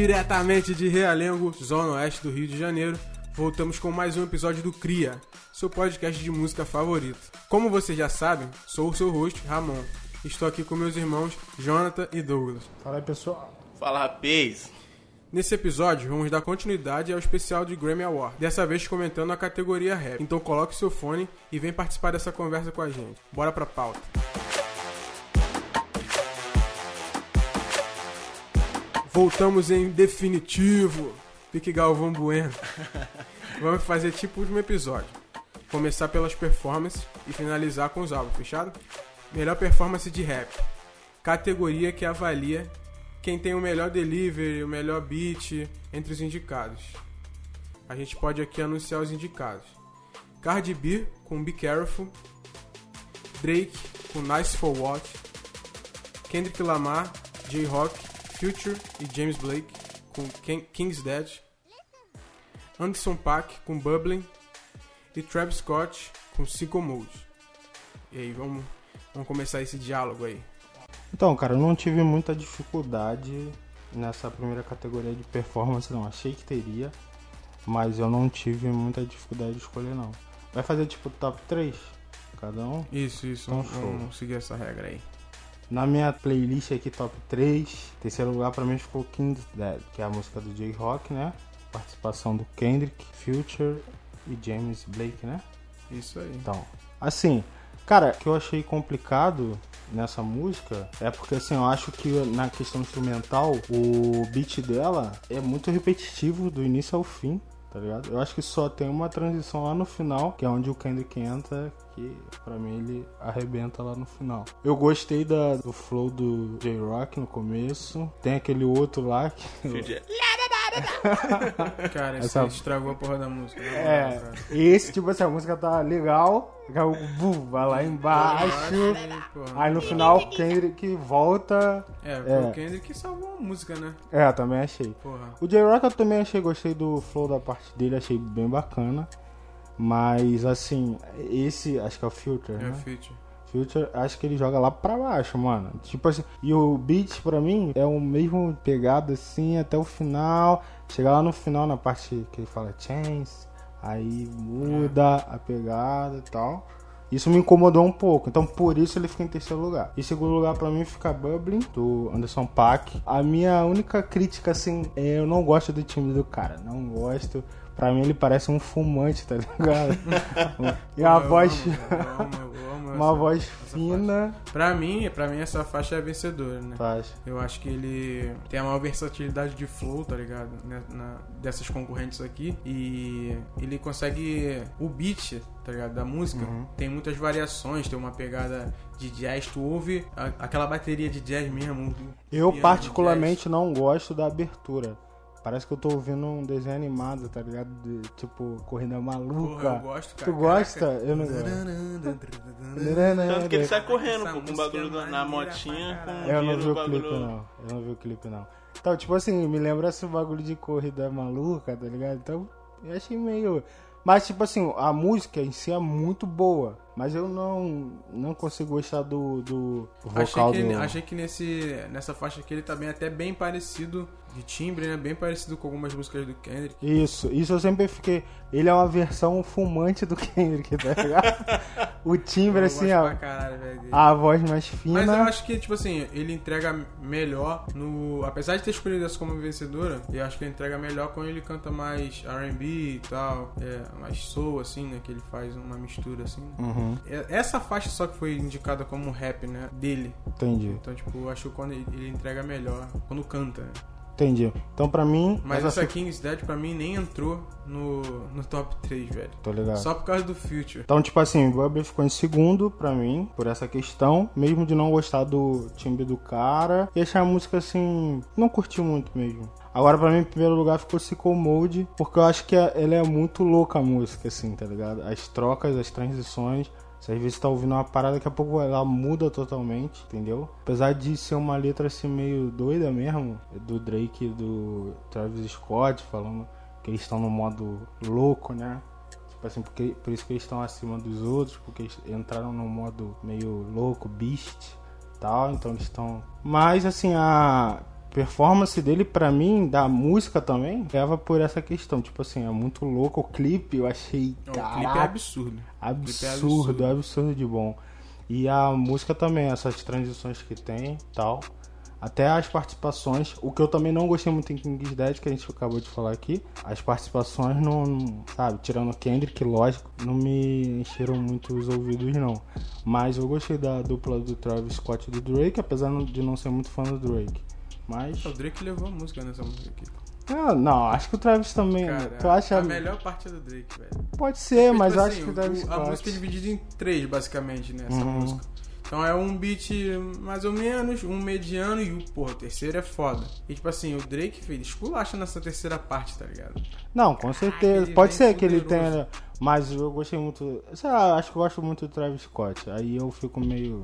Diretamente de Realengo, Zona Oeste do Rio de Janeiro, voltamos com mais um episódio do Cria, seu podcast de música favorito. Como vocês já sabem, sou o seu host, Ramon. Estou aqui com meus irmãos Jonathan e Douglas. Fala aí, pessoal. Fala, rapaz. Nesse episódio, vamos dar continuidade ao especial de Grammy Award, dessa vez comentando a categoria rap. Então coloque seu fone e vem participar dessa conversa com a gente. Bora pra pauta. Voltamos em definitivo. Pique Galvão Bueno. Vamos fazer tipo o último episódio. Começar pelas performances e finalizar com os álbuns, fechado? Melhor performance de rap. Categoria que avalia quem tem o melhor delivery, o melhor beat entre os indicados. A gente pode aqui anunciar os indicados. Cardi B com Be Careful, Drake com Nice For What, Kendrick Lamar, J-Rock, Future e James Blake com King's Dead, Anderson Paak com Bubbling e Travis Scott com Psycho Mode. E aí, vamos, vamos começar esse diálogo aí. Então, cara, eu não tive muita dificuldade nessa primeira categoria de performance, não. Achei que teria, mas eu não tive muita dificuldade de escolher, não. Vai fazer tipo top 3? Cada um? Isso, isso. Então, vamos, vamos seguir essa regra aí. Na minha playlist aqui, top 3, terceiro lugar pra mim ficou King's Dead, que é a música do J-Rock, né? Participação do Kendrick, Future e James Blake, né? Isso aí. Então, assim, cara, o que eu achei complicado nessa música é porque, assim, eu acho que na questão instrumental, o beat dela é muito repetitivo do início ao fim. Tá ligado? Eu acho que só tem uma transição lá no final, que é onde o Kendrick entra, que pra mim ele arrebenta lá no final. Eu gostei da, do flow do J-Rock no começo. Tem aquele outro lá que. Future. Cara, Essa- isso aí estragou a porra da música. É, cara. esse tipo assim, a música tá legal, daqui bum, vai lá embaixo. Porra. Aí no final o Kendrick volta. É, É. o Kendrick que salvou a música, né? É, também achei. Porra. O J-Rock eu também achei, gostei do flow da parte dele, achei bem bacana. Mas assim, esse acho que é o Filter, É né? o Future. Future, acho que ele joga lá pra baixo, mano. Tipo assim, e o beat pra mim é o mesmo pegado assim até o final. Chegar lá no final na parte que ele fala chance, aí muda a pegada e tal. Isso me incomodou um pouco, então por isso ele fica em terceiro lugar. Em segundo lugar pra mim fica Bubbling, do Anderson Paak. A minha única crítica assim, é eu não gosto do time do cara, não gosto. Pra mim ele parece um fumante, tá ligado? e a voz uma voz fina. faixa. Pra mim, pra mim essa faixa é vencedora, né? Faz. Eu acho que ele tem a maior versatilidade de flow, tá ligado? Né, na- dessas concorrentes aqui. E ele consegue. O beat, tá ligado? Da música Uhum. tem muitas variações, tem uma pegada de jazz. Tu ouve a- aquela bateria de jazz mesmo. Eu particularmente não gosto da abertura. Parece que eu tô ouvindo um desenho animado, tá ligado? De, tipo, Corrida jazz. Porra, Maluca. eu gosto, cara. Tu gosta? Caraca. Eu não gosto. Tanto que ele sai correndo, pô, com o bagulho na- na motinha, com. Eu não vi o clipe, bagulho. não. Eu não vi o clipe, não. Então, tipo assim, me lembra esse bagulho de corrida maluca, tá ligado? Então, eu achei meio. Mas, tipo assim, a música em si é muito boa. Mas eu não, não consigo gostar do, do Achei vocal que, do. achei que nesse, nessa faixa aqui ele tá bem, até bem parecido de timbre, né? Bem parecido com algumas músicas do Kendrick. Isso, isso eu sempre fiquei. Ele é uma versão fumante do Kendrick, tá ligado? o timbre, Eu assim, ó. caralho. A voz mais fina. Mas eu acho que, tipo assim, ele entrega melhor no. Apesar de ter escolhido essa como vencedora, eu acho que ele entrega melhor quando ele canta mais RB e tal. É, mais soul, assim, né? Que ele faz uma mistura assim. Uhum, É- Essa faixa só que foi indicada como rap, né? Dele. entendi, Então, tipo, eu acho que quando ele, entrega melhor. Quando canta, né? entendi. Então, pra mim. Mas essa essa King's Dead pra mim nem entrou no, no top 3, velho. Tô ligado. Só por causa do Future. Então, tipo assim, o Bubble ficou em segundo pra mim, por essa questão, mesmo de não gostar do timbre do cara e achar a música assim, não curti muito mesmo. Agora, pra mim, em primeiro lugar ficou Sickle Mode, porque eu acho que a- ela é muito louca a música, assim, tá ligado? As trocas, as transições. Você às vezes tá ouvindo uma parada, daqui a pouco ela muda totalmente, entendeu? Apesar de ser uma letra assim meio doida mesmo, do Drake e do Travis Scott falando que eles estão no modo louco, né? Tipo assim, porque, por isso que eles estão acima dos outros, porque eles entraram num modo meio louco, beast tal, então eles estão. Mas assim, a. performance dele, pra mim, da música também, leva por essa questão. Tipo assim, é muito louco. O clipe eu achei. O clipe é absurdo. Absurdo, é absurdo, absurdo de bom. E a música também, essas transições que tem tal. Até as participações, o que eu também não gostei muito em King's Dead, que a gente acabou de falar aqui, as participações não, sabe, tirando Kendrick, lógico, não me encheram muito os ouvidos não. Mas eu gostei da dupla do Travis Scott e do Drake, apesar de não ser muito fã do Drake. Mas... O Drake levou a música nessa música aqui. Ah, não, acho que o Travis também. Cara, tu acha... A melhor parte é do Drake, velho. Pode ser, Porque, mas tipo eu assim, acho que o Travis. A música é dividida em três, basicamente, né? Essa Uhum. música. Então é um beat mais ou menos, um mediano e o, porra, o terceiro é foda. E tipo assim, o Drake, filho, esculacha nessa terceira parte, tá ligado? Não, com certeza. ele Pode vem ser que ele tenha. Mas eu gostei muito. Sei lá, acho que eu gosto muito do Travis Scott. Aí eu fico meio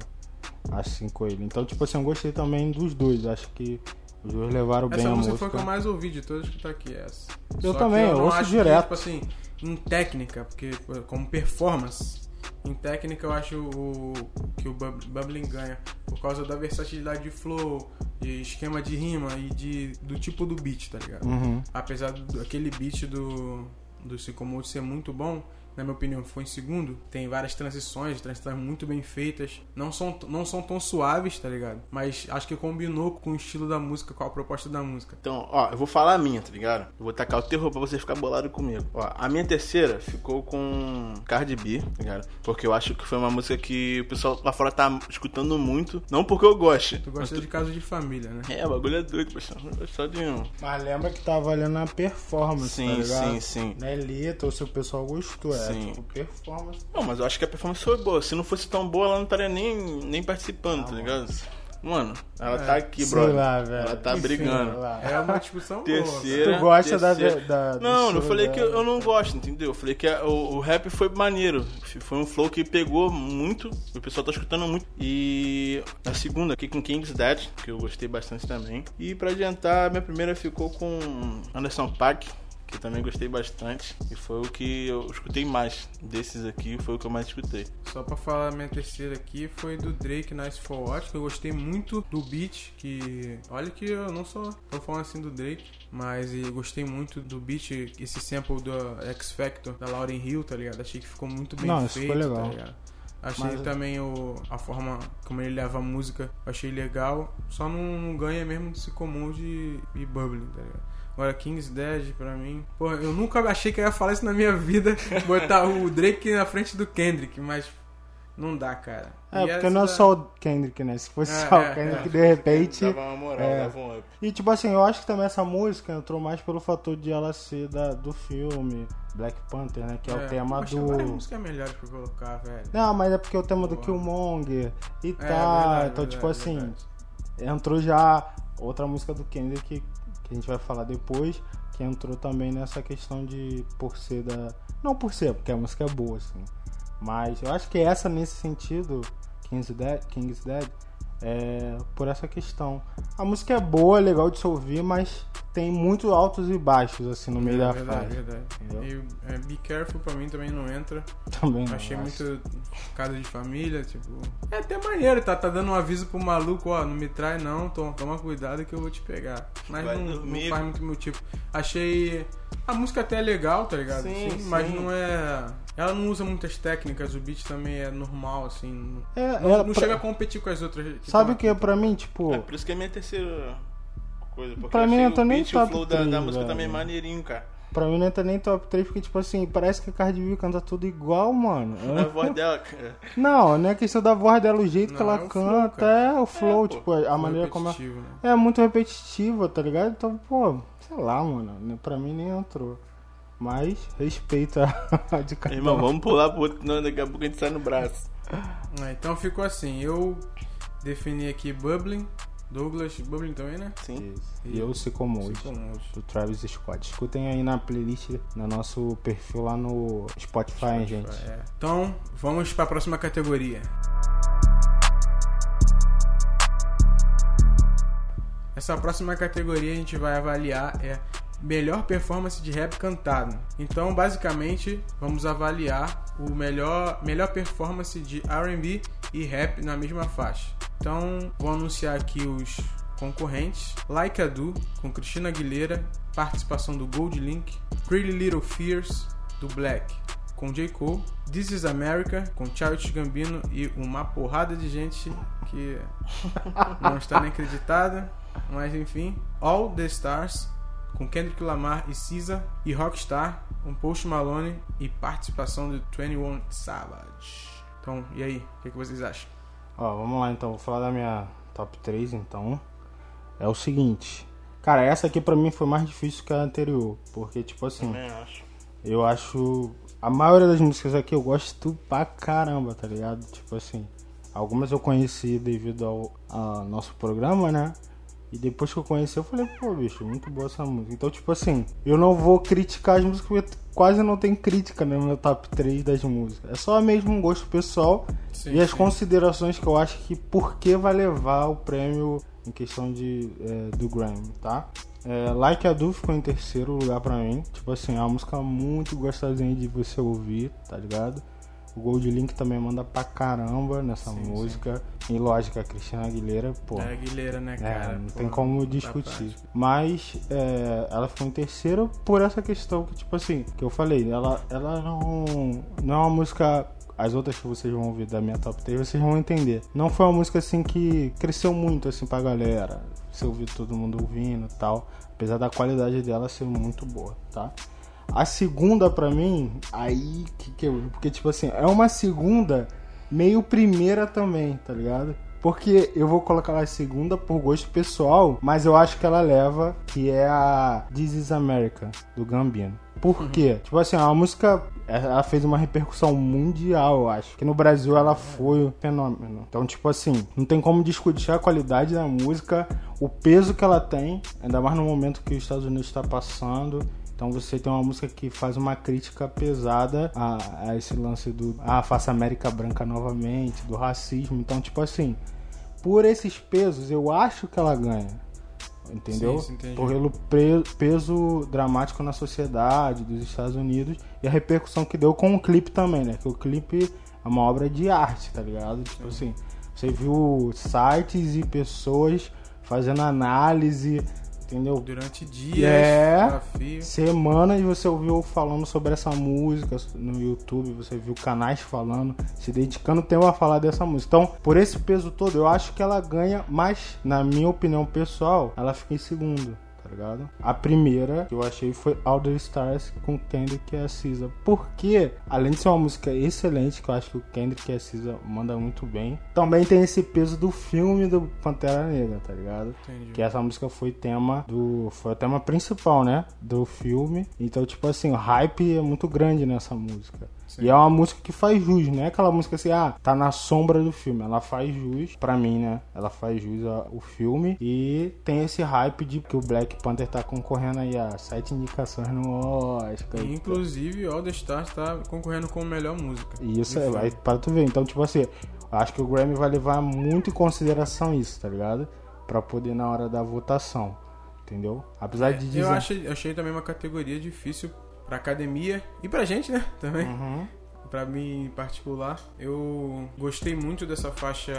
assim com ele. Então, tipo assim, eu gostei também dos dois. Acho que os dois levaram bem Essa a música música. foi a que eu mais ouvi de todas que tá aqui, essa. Eu Só também, eu não ouço direto. Que, tipo assim, em técnica, porque como performance, em técnica eu acho o, que o Bub- Bubbling ganha por causa da versatilidade de flow, de esquema de rima e de, do tipo do beat, tá ligado? Uhum. Apesar do aquele beat do, do Sycamore ser muito bom, na minha opinião, foi em segundo. Tem várias transições, transições muito bem feitas. Não são, não são tão suaves, tá ligado? Mas acho que combinou com o estilo da música, com a proposta da música. Então, ó, eu vou falar a minha, tá ligado? Eu vou tacar o terror pra você ficar bolado comigo. Ó, a minha terceira ficou com Cardi B, tá ligado? Porque eu acho que foi uma música que o pessoal lá fora tá escutando muito. Não porque eu goste. Tu gosta de caso de família, né? É, o bagulho é doido, pessoal. Só de um. Mas lembra que tá valendo a performance, Sim, tá ligado? sim, sim. Não é letra ou se o pessoal gostou. É Sim. tipo performance. Não, mas eu acho que a performance foi boa. Se não fosse tão boa, ela não estaria nem, nem participando, tá ligado? Mano, ela É, tá aqui, sei brother. lá, velho. Ela tá Enfim, brigando. lá. É uma discussão boa. Terceira. Tu gosta da- terceira. da- do Não, não falei que eu, não gosto, entendeu? Eu falei que a- o, o rap foi maneiro. Foi um flow que pegou muito. O pessoal tá escutando muito. E a segunda aqui com King's Dead, que eu gostei bastante também. E pra adiantar, minha primeira ficou com Anderson Paak. Que também gostei bastante. E foi o que eu escutei mais. Desses aqui, foi o que eu mais escutei. Só pra falar, minha terceira aqui foi do Drake Nice for What, que eu gostei muito do beat, que... Olha que eu não sou tô falando assim do Drake, mas eu gostei muito do beat, esse sample do X Factor, da Lauryn Hill, tá ligado? Achei que ficou muito bem Não, isso feito, foi legal. tá ligado? Achei Mas- também o, a forma como ele leva a música, eu achei legal, só não, não ganha mesmo de Sycamore e, e Bubbling, tá ligado? Agora, King's Dead, pra mim. Porra, eu nunca achei que eu ia falar isso na minha vida. botar o Drake na frente do Kendrick, mas não dá, cara. É, E porque essa não é só o Kendrick, né? Se fosse É, só é, o Kendrick, é. de repente. Dava uma moral, é. dava um up. E tipo assim, eu acho que também essa música entrou mais pelo fator de ela ser da, do filme Black Panther, né? Que é, o tema mas tem várias do. músicas melhores pra colocar, velho. Não, mas é porque é o tema do Boa. Killmonger e É, tal. verdade, então, verdade, tipo assim, verdade. entrou já outra música do Kendrick que, que a gente vai falar depois, que entrou também nessa questão de por ser da. Não por ser, porque a música é boa, assim. Mas eu acho que essa, nesse sentido, King's Dead, King's Dead é por essa questão. A música é boa, é legal de se ouvir, mas tem muito altos e baixos, assim, no meio é, da verdade, faixa. verdade. entendeu? E é, Be Careful pra mim também não entra. Também não, Achei acho. muito casa de família, tipo. É até maneiro, tá, tá dando um aviso pro maluco, ó, não me trai não, to- toma cuidado que eu vou te pegar. Mas não, não faz muito meu tipo. Achei. A música até é legal, tá ligado? Sim, Mas sim. não é. Ela não usa muitas técnicas, o beat também é normal, assim. Não, É, não, ela- não pra- chega a competir com as outras. Que Sabe tão o que é pra mim, tipo. É por isso que é a minha terceira coisa. Porque Pra mim não tá nem e o top flow da, da três, música velho. também é maneirinho, cara. Pra mim não entra nem top 3, porque, tipo assim, parece que a Cardi B canta tudo igual, mano. A voz dela, cara. Não, não é questão da voz dela, o jeito Não, que ela é flow, canta, cara. é o flow, pô. tipo, a maneira como ela. Repetitivo, né? É muito repetitiva, tá ligado? Então, pô, sei lá, mano. Pra mim nem entrou. Mas respeita a de cada Irmão, vamos pular pro outro, não, daqui a pouco a gente sai no braço. É, então ficou assim, eu defini aqui Bubbling, Douglas, Bubbling também, né? Sim. Isso. E eu se. Sycamore. Do Travis Scott. Escutem aí na playlist, no nosso perfil lá no Spotify, hein, gente. É. Então, vamos para a próxima categoria. Essa próxima categoria a gente vai avaliar é melhor performance de rap cantado. Então, basicamente, vamos avaliar o melhor melhor performance de R&B e rap na mesma faixa. Então, vou anunciar aqui os concorrentes: Like a Do, com Cristina Aguilera, participação do Gold Link, Pretty Little Fears, do Black, com J. Cole, This is America, com Childish Gambino e uma porrada de gente que não está nem acreditada, mas enfim. All the Stars, com Kendrick Lamar e SZA, e Rockstar, com Post Malone e participação do 21 Savage. Então, e aí, o que, que vocês acham? Ó, vamos lá então, vou falar da minha top 3 então. É o seguinte. Cara, essa aqui pra mim foi mais difícil que a anterior. Porque, tipo assim, Também acho. eu acho. A maioria das músicas aqui eu gosto pra caramba, tá ligado? Tipo assim, algumas eu conheci devido ao, ao nosso programa, né? E depois que eu conheci, eu falei, pô, bicho, muito boa essa música. Então, tipo assim, eu não vou criticar as músicas porque quase não tem crítica no meu top 3 das músicas. É só mesmo um gosto pessoal Sim, e as sim. considerações que eu acho que por que vai levar o prêmio em questão de, é, do Grammy, tá? É, like a Do ficou em terceiro lugar pra mim. Tipo assim, é uma música muito gostosinha de você ouvir, tá ligado? O Gold Link também manda pra caramba nessa Sim, música. E lógico, a Cristina Aguilera, pô. É Aguilera, né, cara? É, não Pô, tem como discutir. Mas é, ela ficou em terceiro por essa questão que, tipo assim, que eu falei, ela, ela não, não é uma música. As outras que vocês vão ouvir da minha top 3, vocês vão entender. Não foi uma música assim que cresceu muito assim pra galera. Você ouviu todo mundo ouvindo e tal. Apesar da qualidade dela ser muito boa, tá? A segunda pra mim, aí que, que eu. Porque, tipo assim, é uma segunda meio primeira também, tá ligado? Porque eu vou colocar ela segunda por gosto pessoal, mas eu acho que ela leva, que é a This is America, do Gambino. Por quê? Tipo assim, é uma música. Ela fez uma repercussão mundial, eu acho. Que no Brasil ela foi um fenômeno. Então, tipo assim, não tem como discutir a qualidade da música, o peso que ela tem, ainda mais no momento que os Estados Unidos está passando. Então você tem uma música que faz uma crítica pesada a, a esse lance do ah, faça América Branca novamente, do racismo. Então, tipo assim, por esses pesos, eu acho que ela ganha. Entendeu? Sim, sim, entendi. Pelo peso dramático na sociedade dos Estados Unidos e a repercussão que deu com o clipe também, né? Que o clipe é uma obra de arte, tá ligado? Tipo assim, você viu sites e pessoas fazendo análise, entendeu? Durante dias, É. desafio. Semanas você ouviu falando sobre essa música no YouTube, você viu canais falando, se dedicando tempo a falar dessa música. Então, por esse peso todo, eu acho que ela ganha, mas, na minha opinião pessoal, ela fica em segundo. Tá ligado? A primeira que eu achei foi All the Stars com Kendrick e a SZA. Porque, além de ser uma música excelente, que eu acho que o Kendrick e a SZA mandam muito bem, também tem esse peso do filme do Pantera Negra, tá ligado? Entendi. Que essa música foi tema do. Foi o tema principal, né? Do filme. Então, tipo assim, o hype é muito grande nessa música. Sim. E é uma música que faz jus, não é aquela música assim, ah, tá na sombra do filme. Ela faz jus, pra mim, né? Ela faz jus ao filme e tem esse hype de que o Black Panther tá concorrendo aí a sete indicações no Oscar. E, inclusive, All the Stars tá concorrendo com a melhor música. Isso é, vai para tu ver. Então, tipo assim, acho que o Grammy vai levar muito em consideração isso, tá ligado? Pra poder na hora da votação, entendeu? Apesar de dizer. É, Eu achei, achei também uma categoria difícil pra academia e pra gente, né? Também. Uhum. Pra mim em particular, eu gostei muito dessa faixa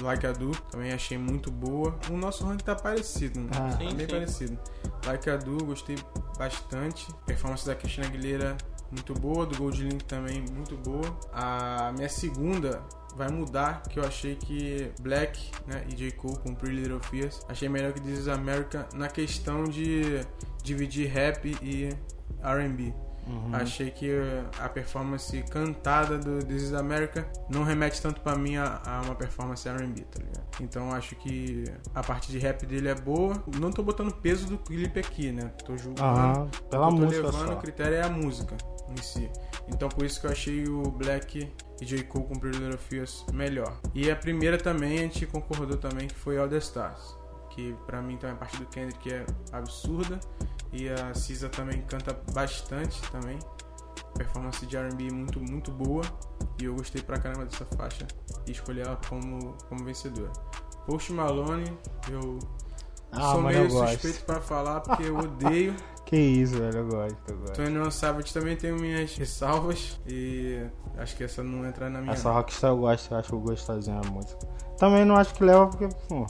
Like a Do, também achei muito boa. O nosso ranking tá parecido, né? Ah. Tá Sim, bem sim. parecido. Like a Do, gostei bastante. Performance da Cristina Aguilera muito boa, do Gold Link também muito boa. A minha segunda vai mudar, que eu achei que Black né, e J. Cole com Pretty Little Fears, achei melhor que This is America na questão de dividir rap e R&B. Uhum. Achei que a performance cantada do This is America não remete tanto pra mim a, a uma performance R&B, tá ligado? Então acho que a parte de rap dele é boa. Não tô botando peso do clipe aqui, né? Tô julgando. Aham, pela tô música levando, só. o critério é a música em si. Então por isso que eu achei o Black e J. Cole com Pretty Little Fears melhor. E a primeira também a gente concordou também que foi All The Stars. Que pra mim também a parte do Kendrick é absurda. E a Cisa também canta bastante também. Performance de R&B muito, muito boa. E eu gostei pra caramba dessa faixa. E escolhi ela como, como vencedora. Post Malone, eu Ah, sou meio suspeito pra falar porque eu odeio. Que isso, velho, eu gosto, eu gosto. 21 Savage também tem minhas ressalvas e acho que essa não entra na minha. Essa Rockstar eu gosto, eu acho gostosinha a música. Também não acho que leva porque, pô,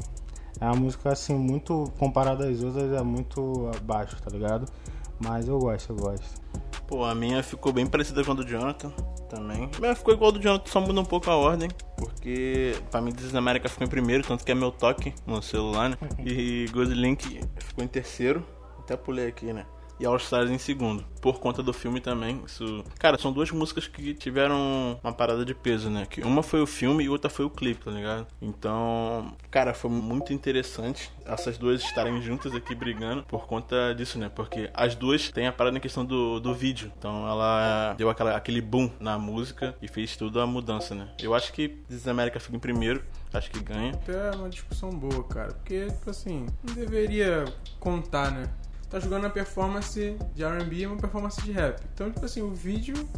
É uma música, assim, muito, comparada às outras, é muito abaixo, tá ligado? Mas eu gosto, eu gosto. Pô, a minha ficou bem parecida com a do Jonathan também. Mas ficou igual a do Jonathan, só muda um pouco a ordem. Porque pra mim This América ficou em primeiro, tanto que é meu toque no celular, né? E Good Link ficou em terceiro. Até pulei aqui, né? E All Stars em segundo. Por conta do filme também. Isso... Cara, são duas músicas que tiveram uma parada de peso, né? Que uma foi o filme e outra foi o clipe, tá ligado? Então, cara, foi muito interessante essas duas estarem juntas aqui brigando por conta disso, né? Porque as duas têm a parada na questão do, do vídeo. Então ela deu aquela, aquele boom na música e fez tudo a mudança, né? Eu acho que This America fica em primeiro. Acho que ganha. É uma discussão boa, cara. Porque, tipo assim, não deveria contar, né? Tá jogando a performance de R&B e uma performance de rap. Então, tipo assim, o vídeo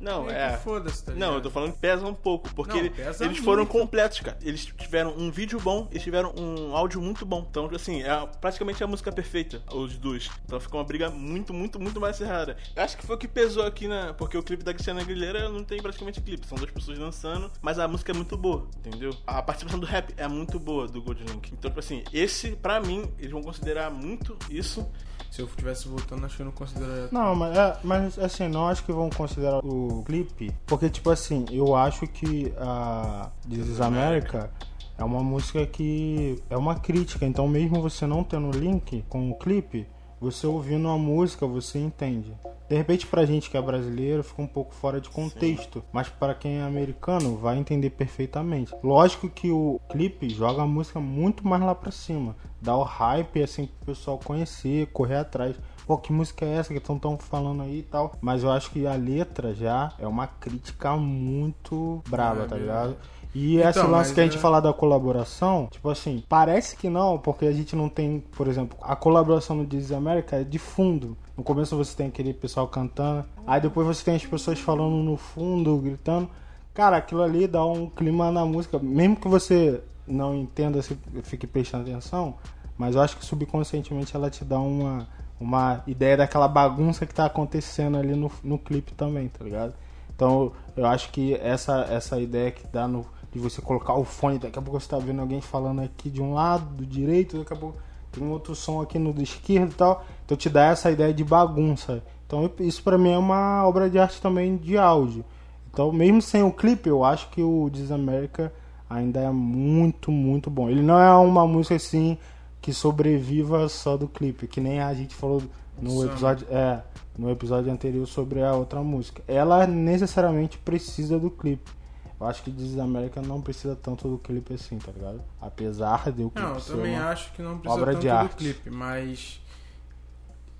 não, é. Foda-se, tá Não, eu tô falando que pesa um pouco, porque não, ele, eles foram completos, cara. Eles tiveram um vídeo bom, eles tiveram um áudio muito bom. Então, assim, é praticamente a música perfeita, os dois. Então ficou uma briga muito, muito, muito mais cerrada. Acho que foi o que pesou aqui, né? Porque o clipe da Cristiana Aguilera não tem praticamente clipe, são duas pessoas dançando, mas a música é muito boa, entendeu? A participação do rap é muito boa do Gold Link. Então, tipo assim, esse, pra mim, eles vão considerar muito isso se eu estivesse voltando, acho que eu não consideraria. Não, mas, é, mas assim, não acho que vão considerar o clipe. Porque, tipo assim, eu acho que a This America é uma música que é uma crítica. Então, mesmo você não tendo link com o clipe, você ouvindo a música, você entende. De repente, pra gente que é brasileiro, fica um pouco fora de contexto. Sim. Mas para quem é americano, vai entender perfeitamente. Lógico que o clipe joga a música muito mais lá pra cima. Dá o hype, assim, pro pessoal conhecer, correr atrás. Pô, que música é essa que estão tão falando aí e tal? Mas eu acho que a letra já é uma crítica muito brava, é, tá ligado? E então, esse lance que a gente é... falar da colaboração, tipo assim, parece que não, porque a gente não tem, por exemplo, a colaboração no Disney América é de fundo. No começo você tem aquele pessoal cantando, aí depois você tem as pessoas falando no fundo, gritando. Cara, aquilo ali dá um clima na música, mesmo que você não entenda, se fique prestando atenção, mas eu acho que subconscientemente ela te dá uma, uma ideia daquela bagunça que tá acontecendo ali no, no clipe também, tá ligado? Então eu acho que essa, essa ideia que dá no, de você colocar o fone, daqui a pouco você tá vendo alguém falando aqui de um lado, do direito, daqui a pouco tem um outro som aqui no do esquerdo e tal. Então te dá essa ideia de bagunça. Então isso para mim é uma obra de arte também de áudio. Então mesmo sem o clipe, eu acho que o Desamérica ainda é muito, muito bom. Ele não é uma música assim que sobreviva só do clipe, que nem a gente falou no episódio, é, no episódio anterior sobre a outra música. Ela necessariamente precisa do clipe. Eu acho que This América não precisa tanto do clipe assim, tá ligado? Apesar de o clipe Não, eu também acho que não precisa tanto do clipe, mas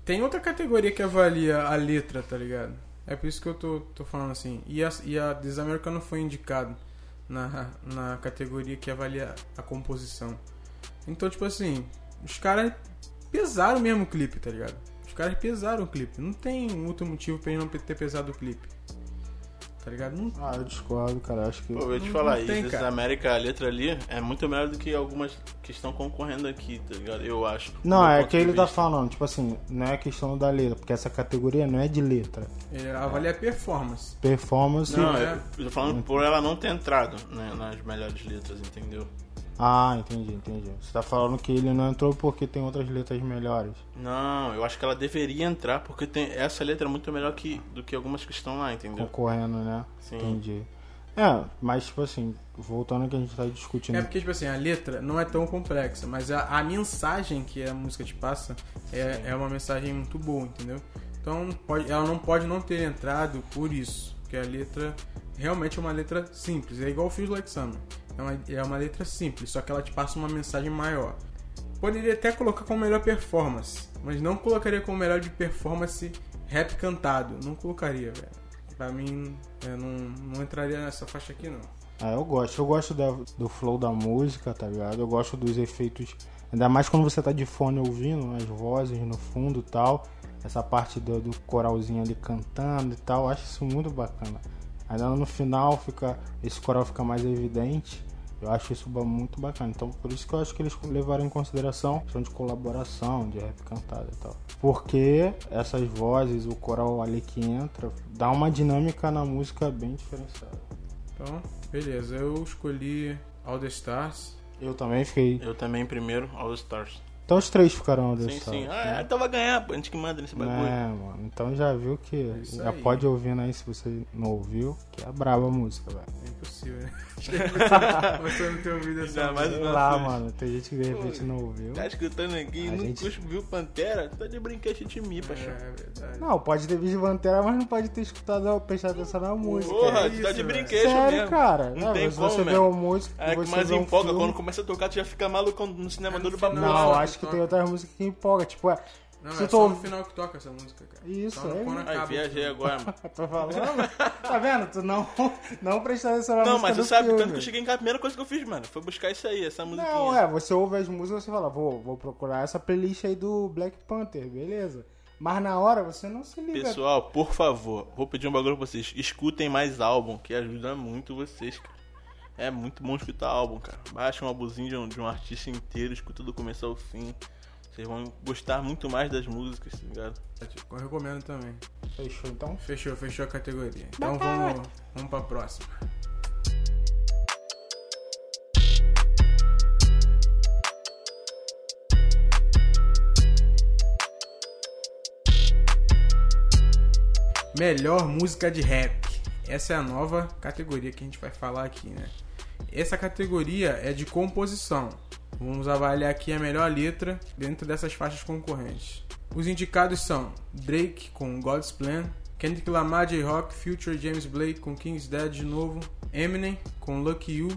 tem outra categoria que avalia a letra, tá ligado? É por isso que eu tô, tô falando assim. E a, e a This America não foi indicado na, na categoria que avalia a composição. Então, tipo assim, os caras pesaram mesmo o clipe, tá ligado? Os caras pesaram o clipe. Não tem outro motivo pra ele não ter pesado o clipe tá ligado? Não... Ah, eu discordo, cara. Acho que. Pô, eu vou te falar, isso da América, a letra ali é muito melhor do que algumas que estão concorrendo aqui, tá ligado? Eu acho. Não, é que ele tá falando, tipo assim, não é questão da letra, porque essa categoria não é de letra. Ele avalia é. performance. Performance. Não, é... eu tô falando por ela não ter entrado né, nas melhores letras, entendeu? Ah, entendi, entendi. Você tá falando que ele não entrou porque tem outras letras melhores. Não, eu acho que ela deveria entrar porque tem essa letra é muito melhor que, do que algumas que estão lá, entendeu? Concorrendo, né? Sim. Entendi. É, mas tipo assim, voltando ao que a gente tá discutindo. É porque, tipo assim, a letra não é tão complexa, mas a, a mensagem que a música te passa é, é uma mensagem muito boa, entendeu? Então pode, ela não pode não ter entrado por isso. Porque a letra realmente é uma letra simples. É igual o Feels Like Summer. É uma, é uma letra simples, só que ela te passa uma mensagem maior. Poderia até colocar como melhor performance, mas não colocaria como melhor de performance rap cantado. Não colocaria, velho. Pra mim, eu não, não entraria nessa faixa aqui, não. Ah, eu gosto. Eu gosto da, do flow da música, tá ligado? Eu gosto dos efeitos. Ainda mais quando você tá de fone ouvindo as vozes no fundo e tal. Essa parte do, do coralzinho ali cantando e tal. Eu acho isso muito bacana. Ainda no final fica esse coral fica mais evidente. Eu acho isso muito bacana. Então, por isso que eu acho que eles levaram em consideração a questão de colaboração, de rap cantado e tal. Porque essas vozes, o coral ali que entra, dá uma dinâmica na música bem diferenciada. Então, beleza. Eu escolhi All the Stars. Eu também fiquei. Eu também primeiro, All Stars. Então os três ficaram Sim, desse sim. Ah, então vai ganhar, pô. A gente que manda nesse bagulho. É, mano. Então já viu que. isso Já aí. pode ouvir aí se você não ouviu, que é braba a música, velho. É impossível, né? Você não tem ouvido essa Ainda mais. Sei Não, lá, mano. Tem gente que de repente não ouviu. Tá escutando aqui, A não gente- viu Pantera? Tá de brinquedo de mim, paixão. É verdade. Não, pode ter visto Pantera, mas não pode ter escutado, prestado atenção na música. Porra, é tu isso, tá de brinquedo Sério, mesmo. cara. Não É, tem mas como, você vê uma música, É que você mais empolga, quando começa a tocar, tu já fica maluco no cinema É final. babado. Não, Não, acho que não. tem outras músicas que empolga. Tipo, é, Não, Se é ouve- no final que toca essa música, cara. Isso, Só é. quando acaba viajei filme. agora, mano. tô falando. tá vendo? Tu não, não prestou atenção na Não, música mas do tu sabe, filme. tanto que eu cheguei em casa, a primeira coisa que eu fiz, mano, foi buscar isso aí, essa musiquinha. Não, é, você ouve as músicas e você fala, vou, vou procurar essa playlist aí do Black Panther, beleza. Mas na hora você não se liga. Pessoal, por favor, vou pedir um bagulho pra vocês. Escutem mais álbum, que ajuda muito vocês, cara. É muito bom escutar álbum, cara. Baixa um álbumzinho de um, de um artista inteiro, escuta do começo ao fim. Vocês vão gostar muito mais das músicas, tá ligado? Eu recomendo também. Fechou, então? Fechou, fechou a categoria. Então vamos, vamos pra próxima. Melhor música de rap. Essa é a nova categoria que a gente vai falar aqui, né? Essa categoria é de composição. Vamos avaliar aqui a melhor letra dentro dessas faixas concorrentes. Os indicados são Drake com God's Plan, Kendrick Lamar, J-Rock, Future, James Blake com King's Dead de novo, Eminem com Lucky You,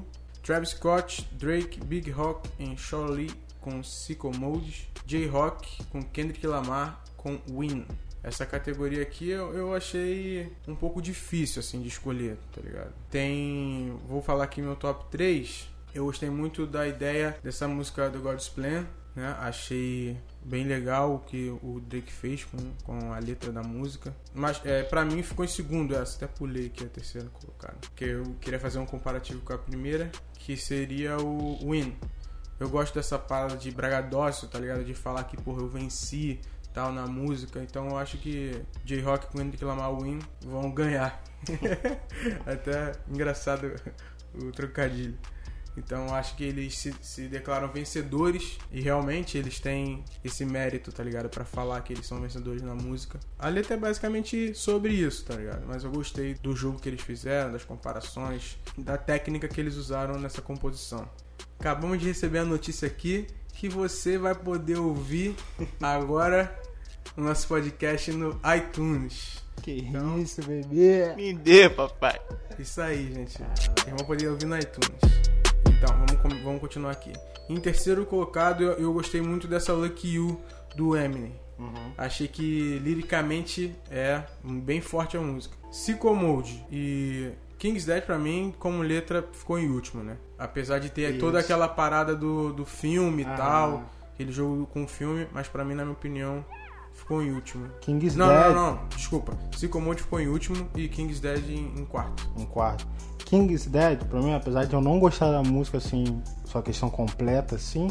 Travis Scott, Drake, Big Rock em Shaw Lee com Sicko Mode, J-Rock com Kendrick Lamar com Win. Essa categoria aqui eu, eu achei um pouco difícil assim de escolher, tá ligado? Tem, vou falar aqui meu top 3. Eu gostei muito da ideia dessa música do God's Plan, né? Achei bem legal o que o Drake fez com, com a letra da música. Mas é, para mim ficou em segundo essa, até pulei aqui a terceira colocada. Porque eu queria fazer um comparativo com a primeira, que seria o Win. Eu gosto dessa parada de bragadócio, tá ligado? De falar que, porra, eu venci tal na música. Então eu acho que J-Rock com Kendrick Lamar Win vão ganhar. Até engraçado o trocadilho. Então acho que eles se, se declaram vencedores e realmente eles têm esse mérito, tá ligado? Pra falar que eles são vencedores na música. A letra é basicamente sobre isso, tá ligado? Mas eu gostei do jogo que eles fizeram, das comparações, da técnica que eles usaram nessa composição. Acabamos de receber a notícia aqui que você vai poder ouvir agora o nosso podcast no iTunes. Que Então- isso, bebê. Me dê, papai. Isso aí, gente. Vocês vão poder ouvir no iTunes. Então, vamos, vamos continuar aqui. Em terceiro colocado, eu, eu gostei muito dessa Lucky You do Eminem. Achei que liricamente é bem forte a música. Sicko Mode e King's Dead pra mim, como letra, ficou em último, né? Apesar de ter Isso. toda aquela parada do, do filme e Ah. tal, aquele jogo com o filme, mas pra mim, na minha opinião, ficou em último. King's Não, Dead. não, não, desculpa. Sicko Mode ficou em último e King's Dead em, em quarto. Um quarto. King's Dead, pra mim, apesar de eu não gostar da música, assim, sua questão completa, assim,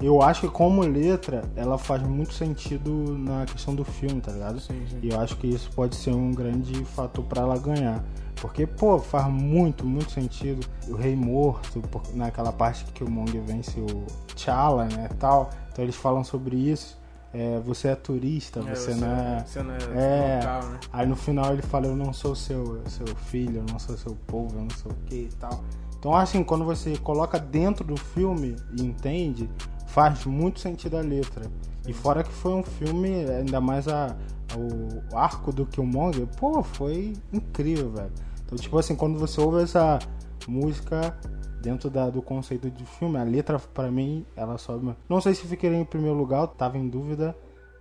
eu acho que como letra, ela faz muito sentido na questão do filme, tá ligado? Sim, sim. E eu acho que isso pode ser um grande fator pra ela ganhar. Porque, pô, faz muito, muito sentido. O Rei Morto, naquela parte que o Mong vence o T'Challa, né, tal. Então eles falam sobre isso. É, você é turista, É, você, não é... Você não é, É. local, né? Aí no final ele fala, eu não sou seu, seu filho, eu não sou seu povo, eu não sou o que e tal. Então assim, quando você coloca dentro do filme e entende, faz muito sentido a letra. E fora que foi um filme, ainda mais a, o arco do Killmonger, pô, foi incrível, velho. Então tipo assim, quando você ouve essa música dentro da- do conceito de filme, a letra pra mim, ela sobe. Não sei se ficaria em primeiro lugar, tava em dúvida.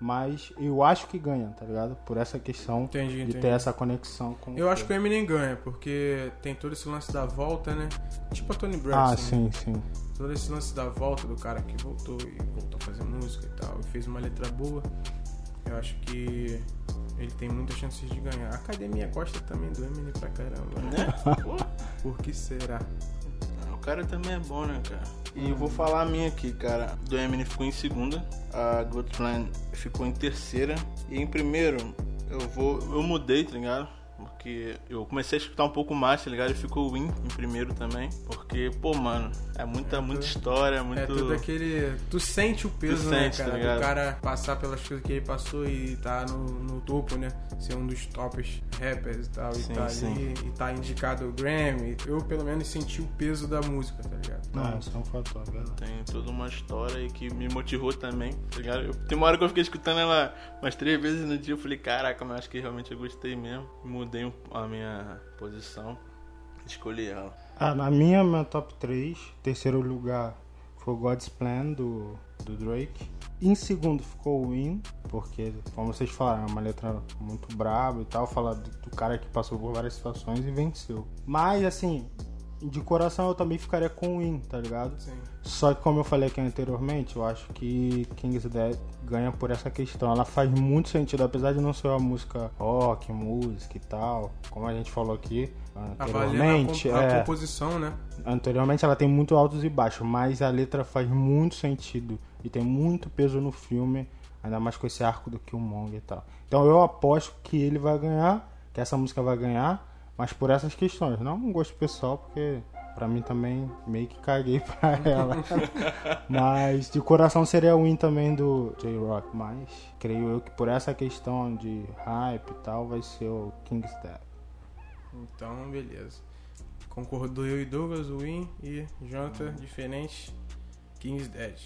Mas eu acho que ganha, tá ligado? Por essa questão Entendi, de entendi. ter essa conexão com Eu o acho que o. Eminem ganha, porque tem todo esse lance da volta, né? Tipo a Tony Braxton. Ah, né? sim, sim. Todo esse lance da volta do cara que voltou e voltou a fazer música e tal, e fez uma letra boa. Eu acho que ele tem muitas chances de ganhar. A academia gosta também do Eminem pra caramba, né? Né? Por que será? Cara também é bom, né, cara? E eu vou falar a minha aqui, cara. Do Eminem ficou em segunda, a Plan ficou em terceira. E em primeiro, eu vou. Eu mudei, tá ligado? Porque eu comecei a escutar um pouco mais, tá ligado? E ficou o Win em primeiro também. Porque, pô, mano, é muita, É muita história, é muito. É tudo aquele. Tu sente o peso, Tu né, sente, tá cara? ligado? do cara passar pelas coisas que ele passou e tá no, no topo, né? Ser um dos tops rappers e tal. Sim, e tá sim. ali e tá indicado o Grammy. Eu, pelo menos, senti o peso da música, tá ligado? Não, isso é um fator, é verdade. Tem toda uma história aí que me motivou também, tá ligado? Eu- tem uma hora que eu fiquei escutando ela umas três vezes no dia, eu falei, caraca, mas acho que realmente eu gostei mesmo. Mudei um- a minha posição, escolhi ela. Ah, na minha, minha top 3, terceiro lugar foi God's Plan do, do Drake. Em segundo ficou o Win, porque, como vocês falaram, é uma letra muito braba e tal, fala do, do cara que passou por várias situações e venceu. Mas, assim, de coração eu também ficaria com o Win, tá ligado? Sim. Só que como eu falei aqui anteriormente, eu acho que King's Dead ganha por essa questão. Ela faz muito sentido, apesar de não ser uma música rock, música e tal, como a gente falou aqui anteriormente. a, comp- a é, composição, né? anteriormente ela tem muito altos e baixos, mas a letra faz muito sentido e tem muito peso no filme, ainda mais com esse arco do Killmonger e tal. Então eu aposto que ele vai ganhar, que essa música vai ganhar, mas por essas questões, não um gosto pessoal, porque pra mim também meio que caguei pra ela. mas de coração seria o win também do J-Rock, mas creio eu que por essa questão de hype e tal vai ser o King's Dead. Então, beleza. Concordou eu e Douglas, o Win e Jonathan, diferente, King's Dead.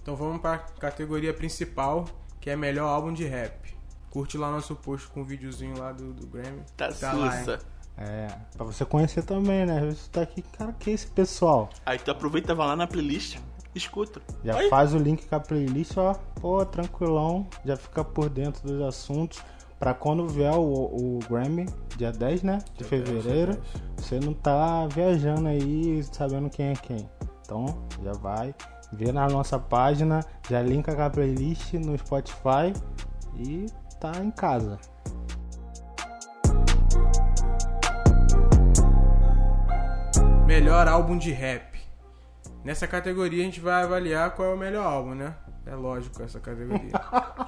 Então vamos pra categoria principal, que é melhor álbum de rap. Curte lá nosso post com o videozinho lá do, do Grammy. Tá, Tá lá, sussa. É, pra você conhecer também, né? Você tá aqui, cara, que é esse pessoal? Aí tu aproveita, vai lá na playlist, escuta. Já Aí, faz o link com a playlist, ó, pô, tranquilão, já fica por dentro dos assuntos. Pra quando vier o, o Grammy, dia 10, né? De fevereiro, você não tá viajando aí sabendo quem é quem. Então, já vai, vê na nossa página, já linka com a playlist no Spotify e tá em casa. Melhor álbum de rap. Nessa categoria a gente vai avaliar qual é o melhor álbum, né? É lógico essa categoria.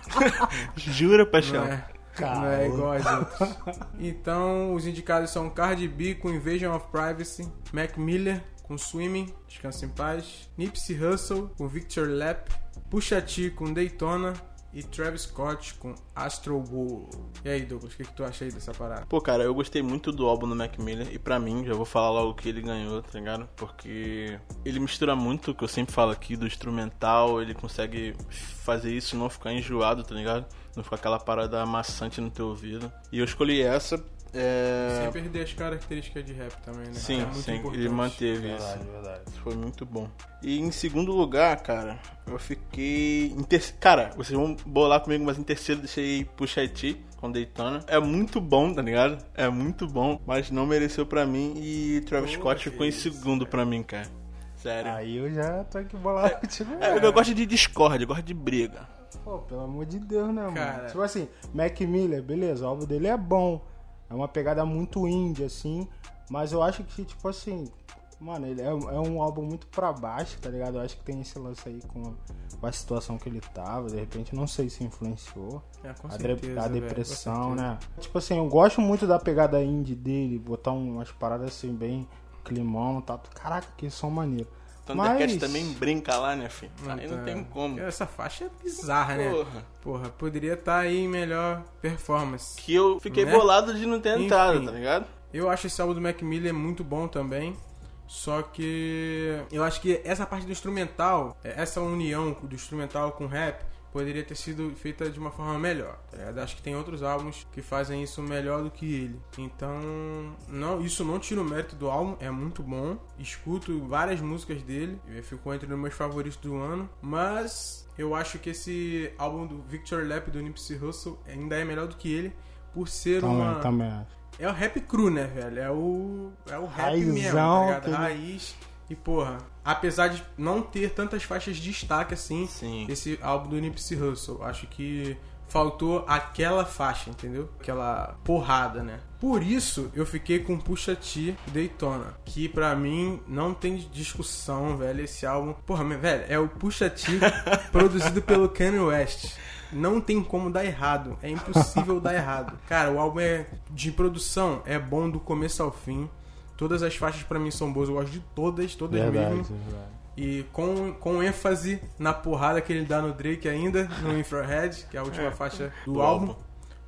Jura, paixão? Não é, não é igual às outras. Então, os indicados são Cardi B com Invasion of Privacy, Mac Miller com Swimming, Descansa em Paz, Nipsey Hussle com Victor Lap, Pusha T com Daytona e Travis Scott com Astro World. E aí, Douglas, o que, que tu acha aí dessa parada? Pô, cara, eu gostei muito do álbum do Mac Miller e pra mim, já vou falar logo que ele ganhou, tá ligado? Porque ele mistura muito o que eu sempre falo aqui do instrumental, ele consegue fazer isso não ficar enjoado, tá ligado? Não ficar aquela parada amassante no teu ouvido. E eu escolhi essa. É... Sem perder as características de rap também, né? Sim, é muito sim, importante. ele manteve isso. verdade. Isso foi muito bom. E em segundo lugar, cara, eu fiquei. Em ter... Cara, vocês vão bolar comigo, mas em terceiro deixei Pusha T com Daytona. É muito bom, tá ligado? É muito bom, mas não mereceu pra mim. E Travis Pô, Scott ficou em segundo pra mim, cara. Sério. Aí eu já tô aqui bolado contigo. É, eu gosto de discórdia, eu gosto de briga. Pô, pelo amor de Deus, né, mano? Cara. Tipo assim, Mac Miller, beleza, o álbum dele é bom. É uma pegada muito indie, assim. Mas eu acho que, tipo assim, mano, ele é, é um álbum muito pra baixo, tá ligado? Eu acho que tem esse lance aí com a situação que ele tava. De repente, não sei se influenciou. É, com a, certeza, a velho, depressão, certeza. né? Tipo assim, eu gosto muito da pegada indie dele, botar umas paradas assim, bem climão e tal. Caraca, que som maneiro. Thundercats Mas- também brinca lá, né, filho? Aí não tá. tem como. Essa faixa é bizarra, né? Porra. Porra, poderia estar aí em melhor performance. Que eu fiquei Né? bolado de não ter Enfim. entrado, tá ligado? Eu acho esse álbum do Mac Miller muito bom também. Só que eu acho que essa parte do instrumental, essa união do instrumental com rap, poderia ter sido feita de uma forma melhor. tá? Acho que tem outros álbuns que fazem isso melhor do que ele. Então, não, isso não tira o mérito do álbum, é muito bom. Escuto várias músicas dele, ficou entre os meus favoritos do ano. Mas eu acho que esse álbum do Victor Lap do Nipsey Hussle ainda é melhor do que ele. Por ser Também, uma. também. É o rap cru, né, velho? É o. É o rap Raizão, mesmo, tá ligado? Raiz. E, porra, apesar de não ter tantas faixas de destaque assim, Sim. esse álbum do Nipsey Hussle, acho que faltou aquela faixa, entendeu? Aquela porrada, né? Por isso eu fiquei com Pusha T Daytona, que pra mim não tem discussão, velho, esse álbum. Porra, mas, velho, é o Pusha T produzido pelo Kanye West. Não tem como dar errado, é impossível dar errado. Cara, o álbum é de produção, é bom do começo ao fim. Todas as faixas pra mim são boas, eu gosto de todas, todas Verdade, mesmo. verdade. E com, com ênfase na porrada que ele dá no Drake ainda, no Infrared, que é a última É, faixa do, do álbum. álbum.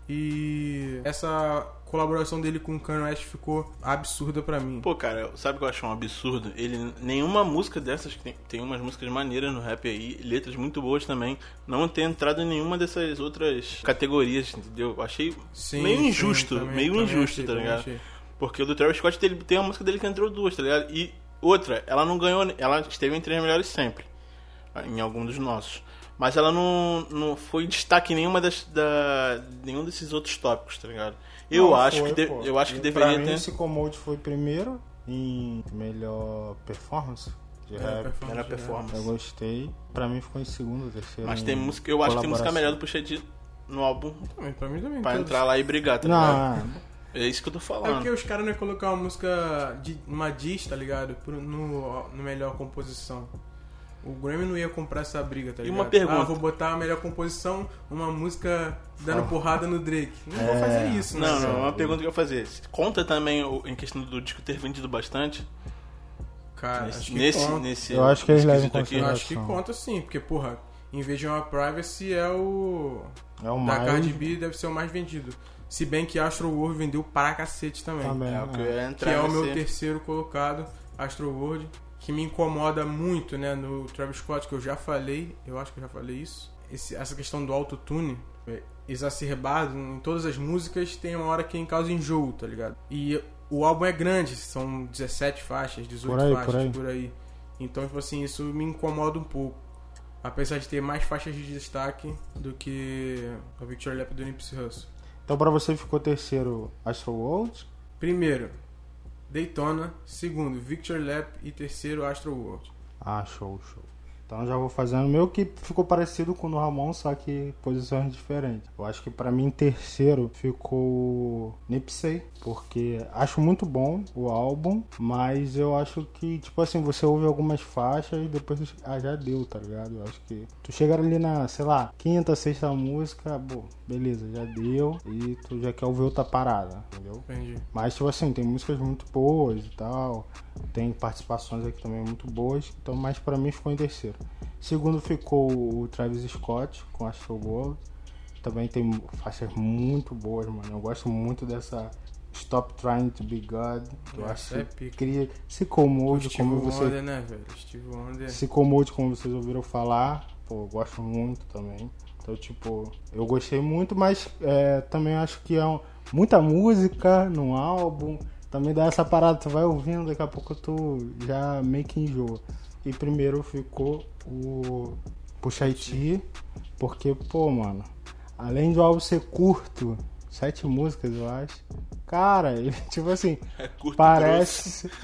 E essa colaboração dele com o Kanye West ficou absurda pra mim. Pô, cara, sabe o que eu acho um absurdo? Ele, nenhuma música dessas, que tem, tem umas músicas maneiras no rap aí, letras muito boas também, não tem entrado em nenhuma dessas outras categorias, entendeu? Eu achei Sim, meio sim, injusto, também- meio também injusto, achei, tá ligado? achei. Porque o do Travis Scott ele, tem uma música dele que entrou duas, tá ligado? E outra, ela não ganhou, ela esteve entre as melhores sempre, em algum dos nossos. Mas ela não, não foi destaque em nenhuma das, da, nenhum desses outros tópicos, tá ligado? Eu Não, acho foi, que de- eu acho que E deveria pra mim, ter. Commode foi primeiro em melhor performance de Melhor rap. performance. Eu gostei. Pra mim ficou em segundo, terceiro. Mas em tem música, eu acho que tem música melhor do Pusha T no álbum Também, pra mim também. pra entrar lá e brigar, tá ligado? Não, É isso que eu tô É falando. porque os caras não iam colocar uma música, de, uma diss, tá ligado? No, no melhor composição. O Grammy não ia comprar essa briga, tá E ligado? uma pergunta. Ah, vou botar a melhor composição, uma música dando porrada no Drake. Não vou É. fazer isso, né? Não, não, uma pergunta que eu ia fazer. Conta também em questão do disco ter vendido bastante? Cara, nesse, acho que nesse, conta. nesse Eu acho que eles levam em esquisito aqui. Eu acho que conta sim, porque, porra, Invasion of Privacy é o. é o da mais. Cardi B deve ser o mais vendido. Se bem que Astro World vendeu para cacete também. Também. É o que eu ia Que é o meu nesse- terceiro colocado, Astro World. Que me incomoda muito, né, no Travis Scott, que eu já falei, eu acho que eu já falei isso. Esse- essa questão do autotune é, exacerbado em todas as músicas, tem uma hora que causa enjoo, tá ligado? E o álbum é grande, são 17 faixas, 18 Por aí, faixas, por aí. por aí. Então, tipo assim, isso me incomoda um pouco. Apesar de ter mais faixas de destaque do que a Victory Lap do Nipsey Hussle. Então pra você ficou terceiro Astro World. Primeiro, Daytona. Segundo, Victor Lap. E terceiro, Astro World. Ah, show, show. Então já vou fazendo o meu que ficou parecido com o do Ramon, só que posições diferentes. Eu acho que pra mim terceiro ficou Nipsey, porque acho muito bom o álbum, mas eu acho que, tipo assim, você ouve algumas faixas e depois ah, já deu, tá ligado? Eu acho que tu chega ali na, sei lá, quinta, sexta música, pô, beleza, já deu e tu já quer ouvir outra parada, entendeu? Entendi. Mas, tipo assim, tem músicas muito boas e tal. Tem participações aqui também muito boas. Então, mas pra mim ficou em terceiro. Segundo ficou o Travis Scott com Astro World. Também tem faixas muito boas, mano. Eu gosto muito dessa Stop Trying to Be God. que Eu acho é pica. cria se comode como você Wonder, né, velho? Steve Wonder. se comode como vocês ouviram falar. Pô, eu gosto muito também. Então, tipo, eu gostei muito, mas é, também acho que é um- muita música no álbum. Também dá essa parada, tu vai ouvindo, daqui a pouco tu já meio que enjoa. E primeiro ficou o Puxa Haiti, porque, pô, mano, além do álbum ser curto, sete músicas, eu acho. Cara, ele, tipo assim, É curto parece.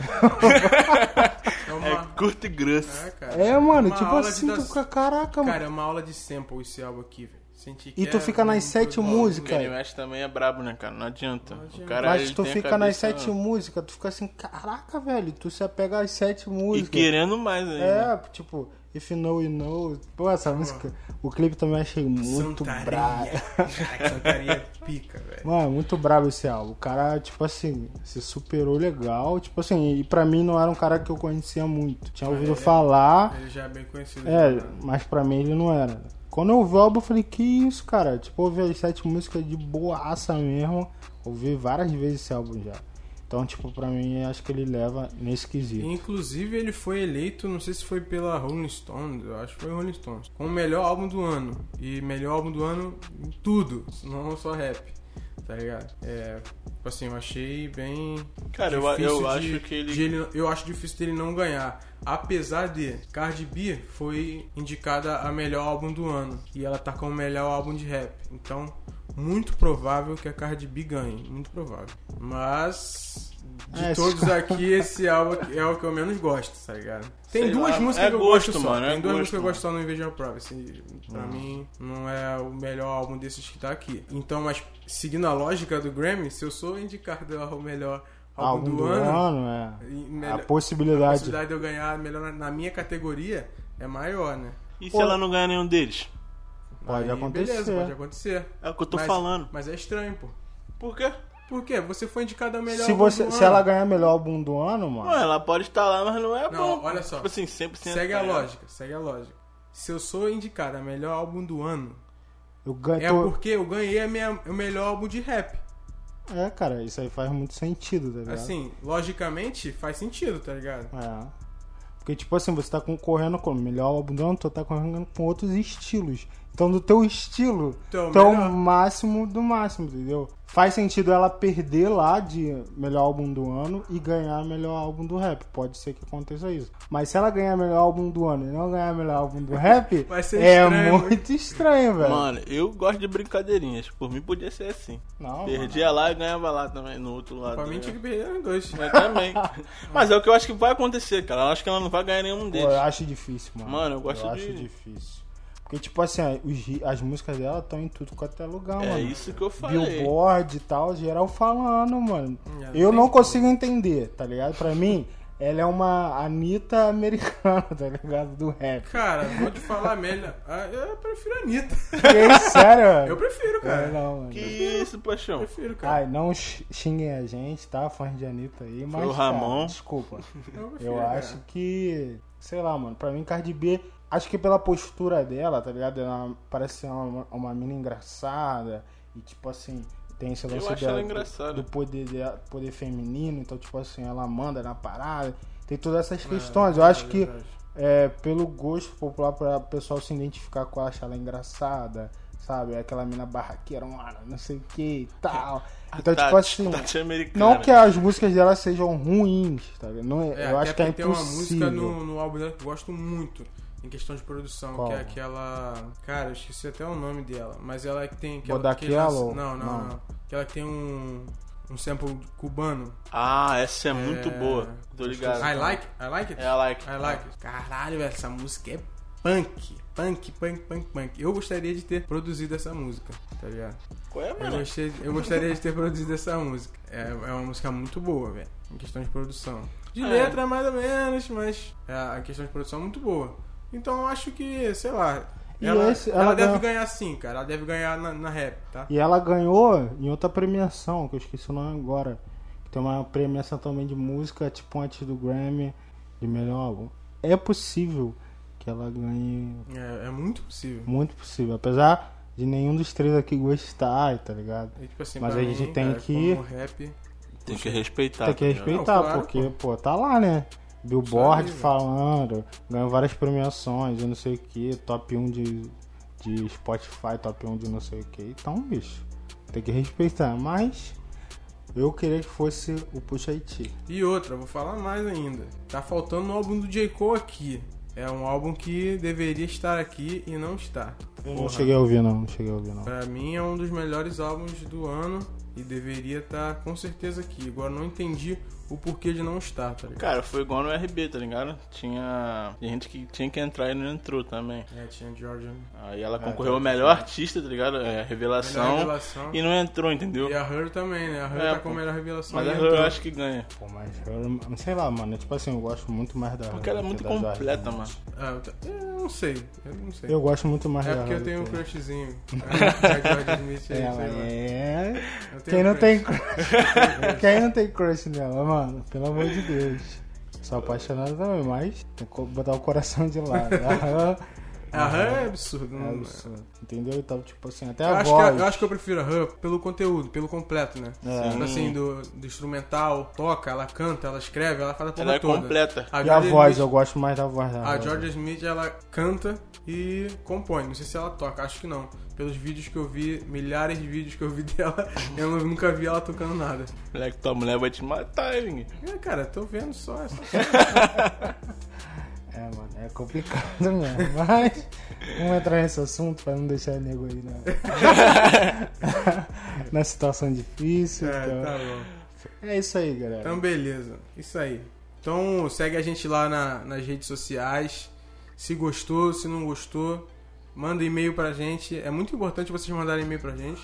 É uma. É curto e grosso. É, cara. É, mano, Uma tipo assim, tu fica, caraca, mano. Cara, é uma aula de sample esse álbum aqui, velho. Senti que E tu é fica nas sete músicas. O West também é brabo, né, cara? Não adianta. Não adianta. O cara, Mas ele tu fica nas cabeça- sete músicas, tu fica assim, caraca, velho, tu se apega às sete E músicas. querendo mais ainda. É, tipo, If You Know, You Know. Pô, essa música, o clipe também achei muito Santaria. brabo. Caraca, Santaria é pica, velho. Mano, muito brabo esse álbum. O cara, tipo assim, se superou legal. Tipo assim, e pra mim não era um cara que eu conhecia muito. Tinha ouvido é? falar, Ele já é bem conhecido. é, já. mas pra mim ele não era. Quando eu ouvi o álbum, eu falei, que isso, cara? Tipo, eu ouvi as sete músicas de boaça mesmo. Ouvi várias vezes esse álbum já. Então, tipo, pra mim, acho que ele leva nesse quesito. Inclusive, ele foi eleito, não sei se foi pela Rolling Stones, eu acho que foi Rolling Stones, como o melhor álbum do ano. E melhor álbum do ano em tudo, não só rap. Tá ligado? É. Tipo assim, eu achei bem. Cara, eu, difícil eu de- acho que ele. ele- Eu acho difícil dele não ganhar. Apesar de Cardi B foi indicada a melhor álbum do ano. E ela tá como melhor álbum de rap. Então, muito provável que a Cardi B ganhe. Muito provável. Mas De É, todos aqui, esse álbum é o que eu menos gosto, tá ligado? Tem Sei duas lá, músicas é que eu gosto, gosto só. mano, é Tem duas gosto, músicas que eu gosto só no Invasion of Privacy. Pra mim, não é o melhor álbum desses que tá aqui. Então, mas seguindo a lógica do Grammy, se eu sou indicado ao melhor álbum, Álbum do, ano, é. e A melhor- a possibilidade. possibilidade de eu ganhar melhor na, na minha categoria é maior, né? E se Pô. ela não ganhar nenhum deles? Pode acontecer. Beleza, pode acontecer. É o que eu tô Mas- falando. Mas é estranho, pô. Por quê? Por quê? Você foi indicado ao melhor Se, álbum você, do se ano. ela ganhar melhor álbum do ano, mano. Ué, ela pode estar lá, mas não é Não, bom. olha só. Tipo assim, 100% Segue a lógica, segue a lógica. Se eu sou indicado a melhor álbum do ano, Eu ganho. é porque eu ganhei minha, o melhor álbum de rap. É, cara, isso aí faz muito sentido, tá ligado? Assim, logicamente faz sentido, tá ligado? É. Porque, tipo assim, você tá concorrendo com o melhor álbum do ano, tu tá concorrendo com outros estilos. Então, do teu estilo, Então, tu é máximo do máximo, entendeu? Faz sentido ela perder lá de melhor álbum do ano e ganhar melhor álbum do rap. Pode ser que aconteça isso. Mas se ela ganhar melhor álbum do ano e não ganhar melhor álbum do rap, Vai ser é estranho, muito estranho, velho. Mano, eu gosto de brincadeirinhas. Por mim podia ser assim. Não, Perdia lá e ganhava lá também, no outro lado. Pra mim né? tinha que perder os dois. Mas também. Mas é o que eu acho que vai acontecer, cara. Eu acho que ela não vai ganhar nenhum Pô, deles. eu acho difícil, mano. Mano, eu gosto acho de- difícil. Porque, tipo assim, os as músicas dela estão em tudo quanto é lugar, É mano. isso que eu falei. Billboard e tal, geral falando, mano. É, Eu não como. consigo entender, tá ligado? Pra mim, ela é uma Anitta americana, tá ligado? Do rap. Cara, vou te falar melhor. Ah, Eu prefiro a Anitta. Que sério? Eu prefiro, cara. É, não, mano. Que isso, paixão? Prefiro, cara. Ai, não xinguem a gente, tá? Fãs de Anitta aí, mas. o cara, Ramon. desculpa. Eu, prefiro, Eu cara. acho que. Sei lá, mano. Pra mim, Cardi B. Acho que pela postura dela, tá ligado? Ela parece ser uma, uma mina engraçada. E tipo assim. Tem esse lance acho dela ela do- engraçada. do poder, dela- poder feminino. Então, tipo assim, ela manda na parada. Tem todas essas questões. Eu acho É que é, pelo gosto popular para o pessoal se identificar com ela, achar ela engraçada, sabe? Aquela mina barraqueira, mano, não sei o que e tal. Então, tipo Tati- assim, Tati americana. não que as músicas dela sejam ruins, tá ligado? Não, é- É, eu acho que é porque tem uma impossível. música no, no álbum dela que eu gosto muito, em questão de produção, Qual? que é aquela. Cara, eu esqueci até o nome dela, mas ela é que tem. Que ela, que Yellow? Não, não, Não. não, que tem um. Um sample cubano. Ah, essa é muito É, boa. Tô ligado. I like, I like it? É, I like. I like it. Caralho, velho, essa música é punk. Punk, punk, punk, punk. Eu gostaria de ter produzido essa música, tá ligado? Qual é, Eu, mano? gostei- eu gostaria de ter produzido essa música. É, é uma música muito boa, velho. Em questão de produção. De É. letra, mais ou menos, mas é, a questão de produção é muito boa. Então eu acho que, sei lá. E Ela, esse- ela ela deve ganhou- ganhar sim, cara. Ela deve ganhar na, na rap, tá? E ela ganhou em outra premiação, que eu esqueci o nome agora. Que tem uma premiação também de música, tipo antes do Grammy, de melhor álbum. É possível que ela ganhe. É, é muito possível. Muito possível. Apesar de nenhum dos três aqui gostar, tá ligado? E, tipo assim, Mas a gente mim, tem cara, que- como rap, Tem que respeitar. Tem que tá respeitar, Não, claro, porque, pô. pô. tá lá, né? Billboard falando, ganhou várias premiações, eu não sei o que, top 1 de, de Spotify, top 1 de não sei o que. Então, bicho, tem que respeitar. Mas eu queria que fosse o Puxa Haiti. E outra, vou falar mais ainda. Tá faltando um álbum do J. Cole aqui. É um álbum que deveria estar aqui e não está. Eu não cheguei a ouvir, não, não cheguei a ouvir, não. Pra mim é um dos melhores álbuns do ano e deveria estar com certeza aqui. Agora não entendi o porquê de não estar, tá ligado? Cara, foi igual no RB, tá ligado? Tinha gente que tinha que entrar e não entrou também. É, tinha Georgia. Aí ela É, concorreu ao melhor artista, tá ligado? É, revelação. Revelação. E não entrou, entendeu? E a Her também, né? A Her É, tá com a melhor revelação. Mas a entrou. eu acho que ganha. Pô, mas eu, sei lá, mano, tipo assim, eu gosto muito mais da Porque ela é muito completa, Mendes. mano. Ah, eu, não sei. Eu não sei. Eu gosto muito mais é da porque eu tenho um crushzinho. Smith É, é. Eu tenho Quem não tem crush? Quem não tem crush nela, mano? Pelo amor de Deus. Sou apaixonado também, mas tem que botar o coração de lado. Aham. É absurdo. É não- absurdo. Entendeu? Então, tipo assim, até Eu a acho, voz. que, eu acho que eu prefiro a Her pelo conteúdo, pelo completo, né? É. Tipo assim, do, do instrumental, toca, ela canta, ela escreve, ela faz a porra Ela é toda. completa. A E a Georgia voz, Smith- eu gosto mais da voz da A. Georgia Smith, ela canta e compõe. Não sei se ela toca, acho que não. Pelos vídeos que eu vi, milhares de vídeos que eu vi dela, eu nu- nunca vi ela tocando nada. Moleque, tua mulher vai te matar, hein? É, cara, tô vendo só essa. É, mano, é complicado mesmo. Mas vamos entrar nesse assunto pra não deixar o nego aí na, na situação difícil. É, então. tá bom. É isso aí, galera. Então, beleza. Isso aí. Então, segue a gente lá na- nas redes sociais. Se gostou, se não gostou, manda e-mail pra gente. É muito importante vocês mandarem e-mail pra gente.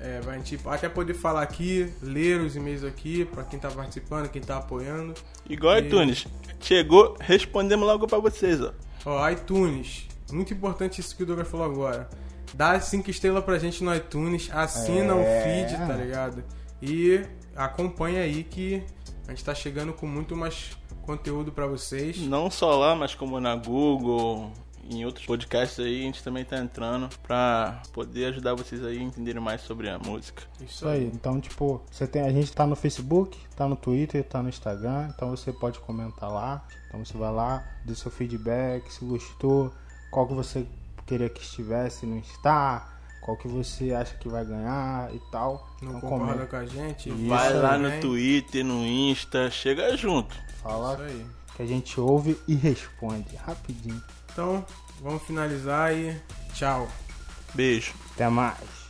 É, pra gente até poder falar aqui, ler os e-mails aqui, pra quem tá participando, quem tá apoiando. Igual E- iTunes. Chegou, respondemos logo pra vocês, ó. Ó, iTunes. Muito importante isso que o Douglas falou agora. Dá cinco estrelas pra gente no iTunes, assina É. o feed, tá ligado? E acompanha aí que a gente tá chegando com muito mais conteúdo pra vocês. Não só lá, mas como na Google, em outros podcasts aí, a gente também tá entrando pra poder ajudar vocês aí a entenderem mais sobre a música. Isso aí. Então, tipo, você tem, a gente tá no Facebook, tá no Twitter, tá no Instagram, então você pode comentar lá. Então você vai lá, dê seu feedback, se gostou, qual que você queria que estivesse, não está, qual que você acha que vai ganhar e tal. Não então concorda comenta, com a gente? Isso Vai lá no. Twitter, no Insta, chega junto. Fala Isso aí. que a gente ouve e responde rapidinho. Então, vamos finalizar e tchau. Beijo. Até mais.